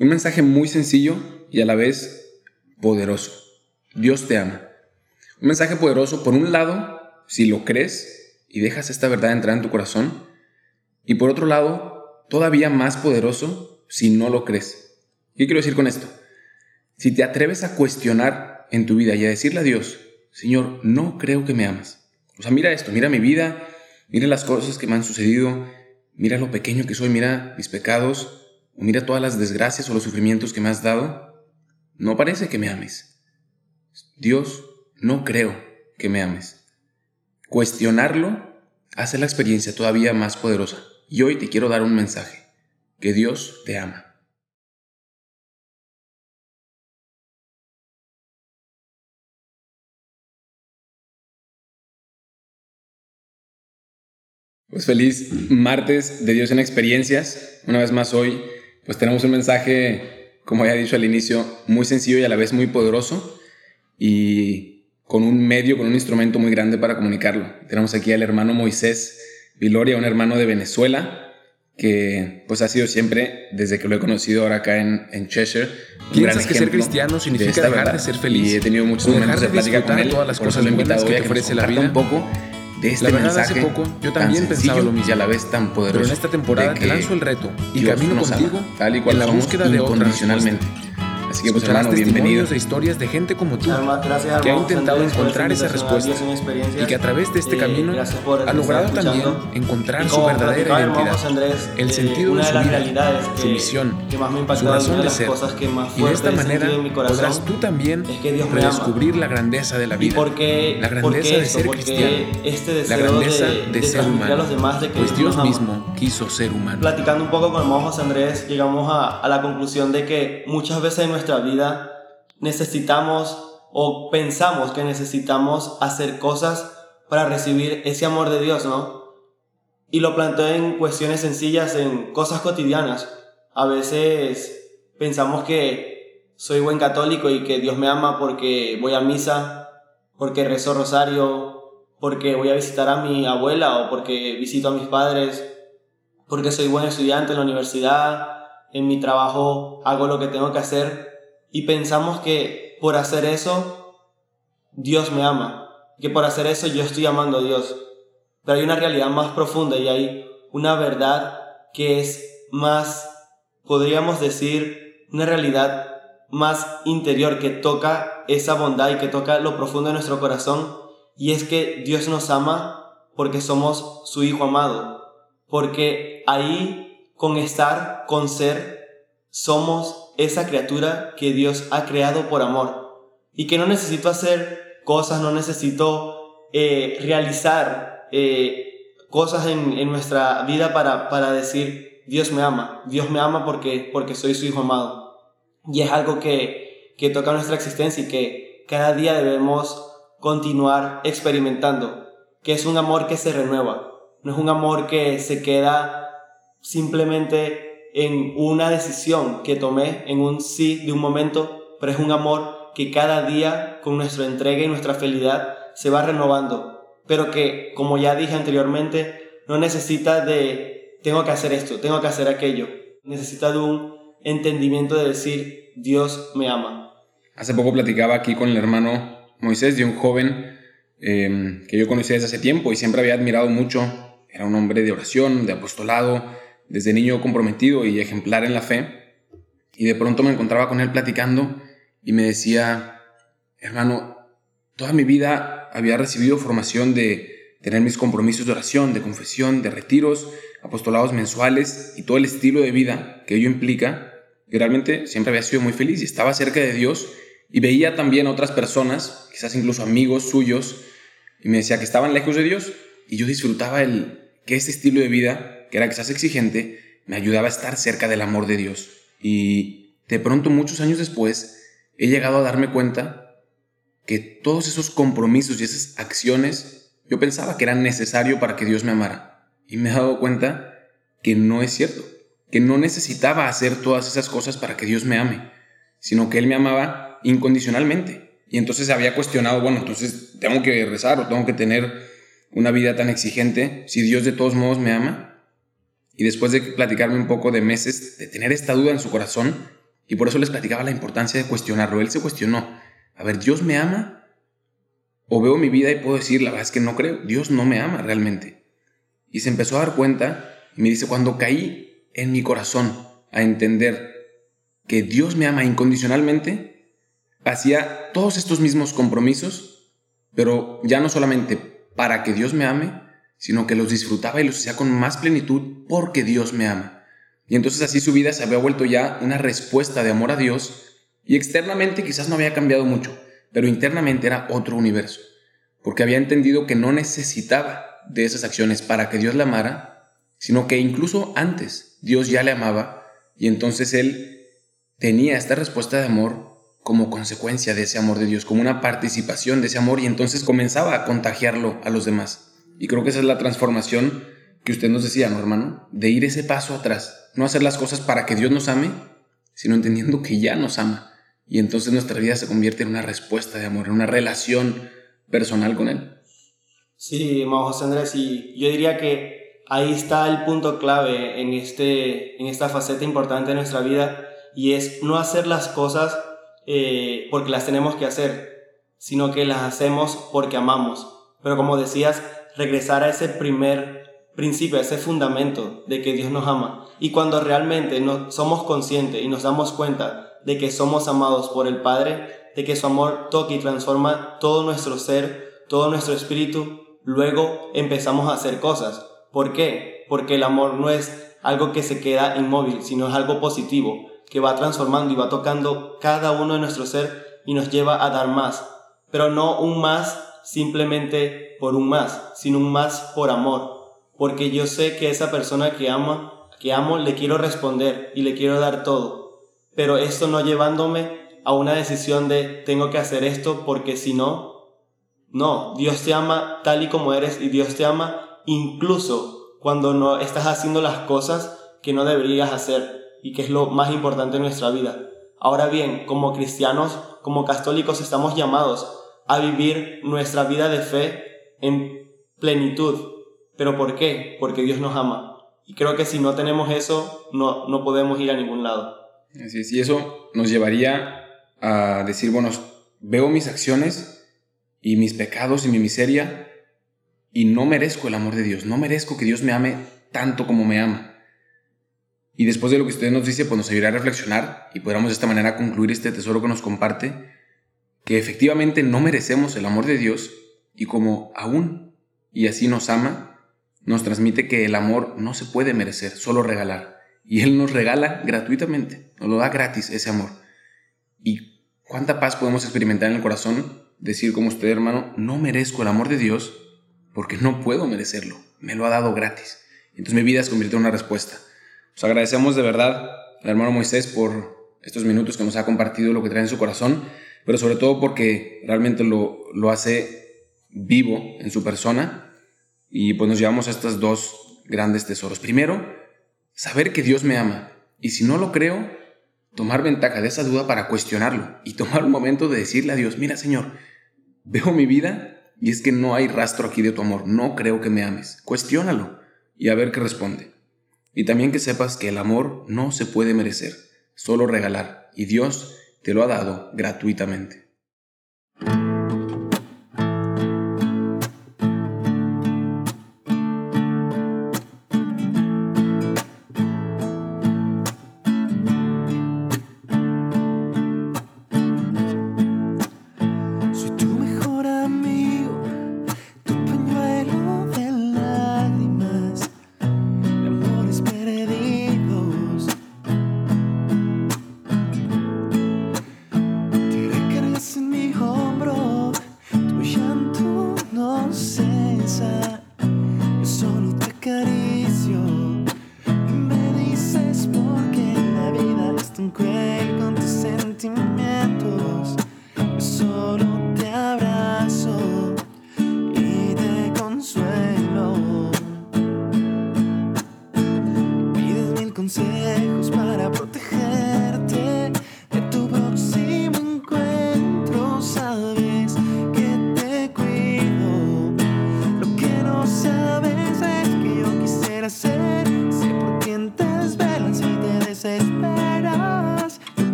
Un mensaje muy sencillo y a la vez poderoso. Dios te ama. Un mensaje poderoso, por un lado, si lo crees y dejas esta verdad entrar en tu corazón, y por otro lado, todavía más poderoso si no lo crees. ¿Qué quiero decir con esto? Si te atreves a cuestionar en tu vida y a decirle a Dios, Señor, no creo que me amas. O sea, mira esto, mira mi vida, mira las cosas que me han sucedido, mira lo pequeño que soy, mira mis pecados, mira todas las desgracias o los sufrimientos que me has dado, no parece que me ames. Dios, no creo que me ames. Cuestionarlo hace la experiencia todavía más poderosa. Y hoy te quiero dar un mensaje, que Dios te ama. Pues feliz martes de Dios en experiencias. Una vez más hoy pues tenemos un mensaje, como ya he dicho al inicio, muy sencillo y a la vez muy poderoso y con un medio, con un instrumento muy grande para comunicarlo. Tenemos aquí al hermano Moisés Viloria, un hermano de Venezuela que pues ha sido siempre, desde que lo he conocido ahora acá en, en Cheshire, ¿Piensas que ser cristiano significa dejar de ser feliz? Y he tenido muchos momentos de, de plática con él, todas las cosas buenas que te ofrece la vida. un poco de este la verdad, mensaje hace poco yo también pensaba lo mismo. y a la vez tan poderoso. Pero en esta temporada te lanzo el reto y Dios camino contigo ama, tal y cual en la búsqueda de otra incondicionalmente. Así que pues hermano, bienvenido. de historias de gente como tú Además, gracias, que ha intentado encontrar esa respuesta y que a través de este Eh, camino ha logrado también encontrar su verdadera identidad, Andrés, el eh, sentido de su vida, su misión, su razón de ser. cosas que más Y de esta manera podrás tú también es que Dios me ama. redescubrir la grandeza de la ¿Y vida, la por grandeza de ser cristiano, este la grandeza de, de, de ser humano, a los demás de que pues Dios mismo quiso ser humano. Platicando un poco con el José Andrés, llegamos a, a la conclusión de que muchas veces en nuestra vida necesitamos o pensamos que necesitamos hacer cosas para recibir ese amor de Dios, ¿no? Y lo planteo en cuestiones sencillas, en cosas cotidianas. A veces pensamos que soy buen católico y que Dios me ama porque voy a misa, porque rezo rosario, porque voy a visitar a mi abuela o porque visito a mis padres, porque soy buen estudiante en la universidad, en mi trabajo hago lo que tengo que hacer y pensamos que por hacer eso Dios me ama, que por hacer eso yo estoy amando a Dios. Pero hay una realidad más profunda y hay una verdad que es más, podríamos decir, una realidad más interior que toca esa bondad y que toca lo profundo de nuestro corazón. Y es que Dios nos ama porque somos su hijo amado, porque ahí con estar, con ser, somos esa criatura que Dios ha creado por amor y que no necesito hacer cosas, no necesito eh, realizar eh, cosas en, en nuestra vida para, para decir Dios me ama, Dios me ama porque, porque soy su hijo amado. Y es algo que, que toca nuestra existencia y que cada día debemos continuar experimentando, que es un amor que se renueva, no es un amor que se queda simplemente en una decisión que tomé, en un sí de un momento, pero es un amor que cada día con nuestra entrega y nuestra fidelidad se va renovando, pero que, como ya dije anteriormente, no necesita de tengo que hacer esto, tengo que hacer aquello, necesita de un entendimiento de decir Dios me ama. Hace poco platicaba aquí con el hermano Moisés de un joven eh, que yo conocí desde hace tiempo y siempre había admirado mucho. Era un hombre de oración, de apostolado, desde niño comprometido y ejemplar en la fe. Y de pronto me encontraba con él platicando y me decía, hermano, toda mi vida había recibido formación de tener mis compromisos de oración, de confesión, de retiros, apostolados mensuales y todo el estilo de vida que ello implica. Y realmente siempre había sido muy feliz y estaba cerca de Dios y veía también a otras personas, quizás incluso amigos suyos, y me decía que estaban lejos de Dios y yo disfrutaba el que este estilo de vida, que era quizás exigente, me ayudaba a estar cerca del amor de Dios. Y de pronto, muchos años después, he llegado a darme cuenta que todos esos compromisos y esas acciones yo pensaba que eran necesarios para que Dios me amara. Y me he dado cuenta que no es cierto, que no necesitaba hacer todas esas cosas para que Dios me ame, sino que Él me amaba incondicionalmente. Y entonces había cuestionado, bueno, entonces tengo que rezar o tengo que tener una vida tan exigente si Dios de todos modos me ama. Y después de platicarme un poco de meses, de tener esta duda en su corazón, Y por eso les platicaba la importancia de cuestionarlo. Él se cuestionó. A ver, ¿Dios me ama? O veo mi vida y puedo decir, la verdad es que no creo. Dios no me ama realmente. Y se empezó a dar cuenta y me dice, cuando caí en mi corazón a entender que Dios me ama incondicionalmente, hacía todos estos mismos compromisos, pero ya no solamente para que Dios me ame, sino que los disfrutaba y los hacía con más plenitud porque Dios me ama. Y entonces así su vida se había vuelto ya una respuesta de amor a Dios y externamente quizás no había cambiado mucho, pero internamente era otro universo, porque había entendido que no necesitaba de esas acciones para que Dios la amara, sino que incluso antes Dios ya le amaba y entonces él tenía esta respuesta de amor como consecuencia de ese amor de Dios, como una participación de ese amor y entonces comenzaba a contagiarlo a los demás. Y creo que esa es la transformación que usted nos decía, ¿no, hermano? De ir ese paso atrás. No hacer las cosas para que Dios nos ame, sino entendiendo que ya nos ama. Y entonces nuestra vida se convierte en una respuesta de amor, en una relación personal con Él. Sí, hermano José Andrés, y yo diría que ahí está el punto clave en, este, en esta faceta importante de nuestra vida, y es no hacer las cosas eh, porque las tenemos que hacer, sino que las hacemos porque amamos. Pero como decías, regresar a ese primer principio, a ese fundamento de que Dios nos ama. Y cuando realmente no, somos conscientes y nos damos cuenta de que somos amados por el Padre, de que su amor toca y transforma todo nuestro ser, todo nuestro espíritu, luego empezamos a hacer cosas. ¿Por qué? Porque el amor no es algo que se queda inmóvil, sino es algo positivo, que va transformando y va tocando cada uno de nuestro ser y nos lleva a dar más, pero no un más simplemente por un más, sino un más por amor, porque yo sé que esa persona que ama, que amo, le quiero responder y le quiero dar todo, pero esto no llevándome a una decisión de tengo que hacer esto porque si no, no, Dios te ama tal y como eres y Dios te ama incluso cuando no estás haciendo las cosas que no deberías hacer y que es lo más importante en nuestra vida. Ahora bien, como cristianos, como católicos estamos llamados a vivir nuestra vida de fe en plenitud. ¿Pero por qué? Porque Dios nos ama. Y creo que si no tenemos eso, no, no podemos ir a ningún lado. Así es, y eso nos llevaría a decir, bueno, veo mis acciones y mis pecados y mi miseria y no merezco el amor de Dios, no merezco que Dios me ame tanto como me ama. Y después de lo que usted nos dice, pues nos ayudará a reflexionar y podamos de esta manera concluir este tesoro que nos comparte que efectivamente no merecemos el amor de Dios y como aún y así nos ama, nos transmite que el amor no se puede merecer, solo regalar. Y Él nos regala gratuitamente, nos lo da gratis ese amor. Y cuánta paz podemos experimentar en el corazón, decir como usted hermano, no merezco el amor de Dios porque no puedo merecerlo, me lo ha dado gratis. Entonces mi vida se convirtió en una respuesta. Os agradecemos de verdad al hermano Moisés por estos minutos que nos ha compartido lo que trae en su corazón pero sobre todo porque realmente lo, lo hace vivo en su persona y pues nos llevamos a estos dos grandes tesoros. Primero, saber que Dios me ama y si no lo creo, tomar ventaja de esa duda para cuestionarlo y tomar un momento de decirle a Dios, mira Señor, veo mi vida y es que no hay rastro aquí de tu amor, no creo que me ames, cuestiónalo y a ver qué responde. Y también que sepas que el amor no se puede merecer, solo regalar y Dios te lo ha dado gratuitamente.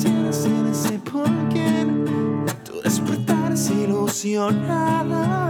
Quisiera ser ese por quien tú despertaras ilusionada.